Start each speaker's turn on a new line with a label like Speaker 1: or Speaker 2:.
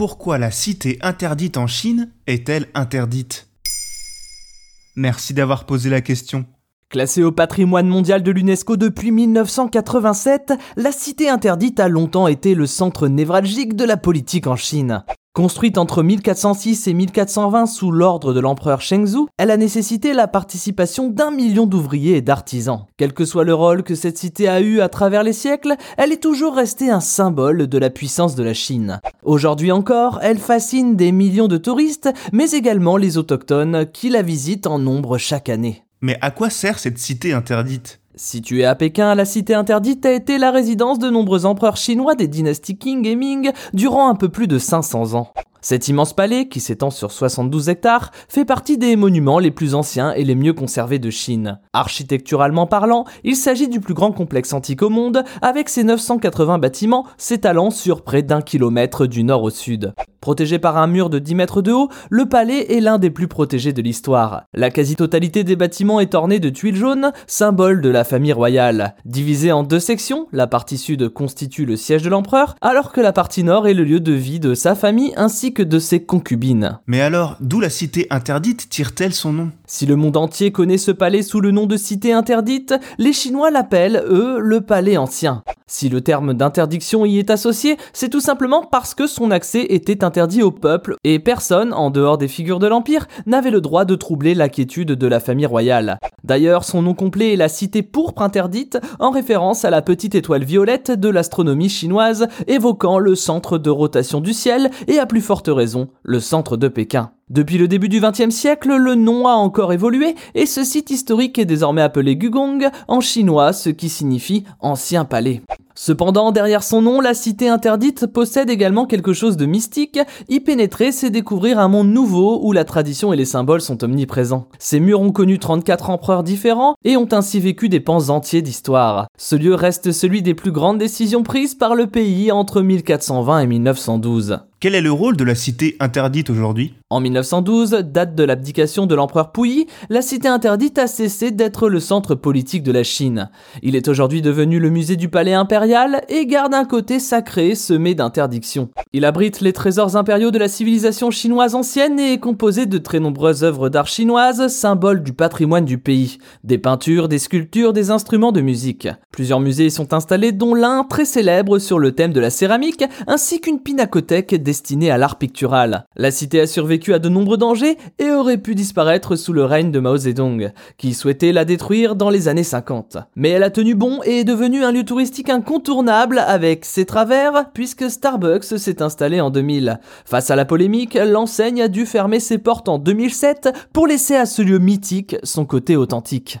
Speaker 1: pourquoi la cité interdite en Chine est-elle interdite? Merci d'avoir posé la question.
Speaker 2: Classée au patrimoine mondial de l'UNESCO depuis 1987, la cité interdite a longtemps été le centre névralgique de la politique en Chine. Construite entre 1406 et 1420 sous l'ordre de l'empereur Shengzhou, elle a nécessité la participation d'un million d'ouvriers et d'artisans. Quel que soit le rôle que cette cité a eu à travers les siècles, elle est toujours restée un symbole de la puissance de la Chine. Aujourd'hui encore, elle fascine des millions de touristes, mais également les autochtones qui la visitent en nombre chaque année.
Speaker 1: Mais à quoi sert cette cité interdite?
Speaker 2: Située à Pékin, la cité interdite a été la résidence de nombreux empereurs chinois des dynasties Qing et Ming durant un peu plus de 500 ans. Cet immense palais, qui s'étend sur 72 hectares, fait partie des monuments les plus anciens et les mieux conservés de Chine. Architecturalement parlant, il s'agit du plus grand complexe antique au monde, avec ses 980 bâtiments s'étalant sur près d'un kilomètre du nord au sud. Protégé par un mur de 10 mètres de haut, le palais est l'un des plus protégés de l'histoire. La quasi-totalité des bâtiments est ornée de tuiles jaunes, symbole de la famille royale. Divisé en deux sections, la partie sud constitue le siège de l'empereur, alors que la partie nord est le lieu de vie de sa famille ainsi que de ses concubines.
Speaker 1: Mais alors, d'où la cité interdite tire-t-elle son nom?
Speaker 2: Si le monde entier connaît ce palais sous le nom de cité interdite, les Chinois l'appellent, eux, le palais ancien. Si le terme d'interdiction y est associé, c'est tout simplement parce que son accès était interdit au peuple et personne, en dehors des figures de l'Empire, n'avait le droit de troubler la quiétude de la famille royale. D'ailleurs, son nom complet est la cité pourpre interdite, en référence à la petite étoile violette de l'astronomie chinoise, évoquant le centre de rotation du ciel et à plus forte raison, le centre de Pékin. Depuis le début du XXe siècle, le nom a encore évolué et ce site historique est désormais appelé Gugong en chinois, ce qui signifie ancien palais. Cependant, derrière son nom, la cité interdite possède également quelque chose de mystique. Y pénétrer, c'est découvrir un monde nouveau où la tradition et les symboles sont omniprésents. Ces murs ont connu 34 empereurs différents et ont ainsi vécu des pans entiers d'histoire. Ce lieu reste celui des plus grandes décisions prises par le pays entre 1420 et 1912.
Speaker 1: Quel est le rôle de la cité interdite aujourd'hui?
Speaker 2: En 1912, date de l'abdication de l'empereur Puyi, la cité interdite a cessé d'être le centre politique de la Chine. Il est aujourd'hui devenu le musée du palais impérial et garde un côté sacré semé d'interdictions. Il abrite les trésors impériaux de la civilisation chinoise ancienne et est composé de très nombreuses œuvres d'art chinoises, symboles du patrimoine du pays. Des peintures, des sculptures, des instruments de musique. Plusieurs musées y sont installés dont l'un très célèbre sur le thème de la céramique ainsi qu'une pinacothèque destinée à l'art pictural. La cité a survécu à de nombreux dangers et aurait pu disparaître sous le règne de Mao Zedong, qui souhaitait la détruire dans les années 50. Mais elle a tenu bon et est devenue un lieu touristique incontournable avec ses travers, puisque Starbucks s'est installé en 2000. Face à la polémique, l'enseigne a dû fermer ses portes en 2007 pour laisser à ce lieu mythique son côté authentique.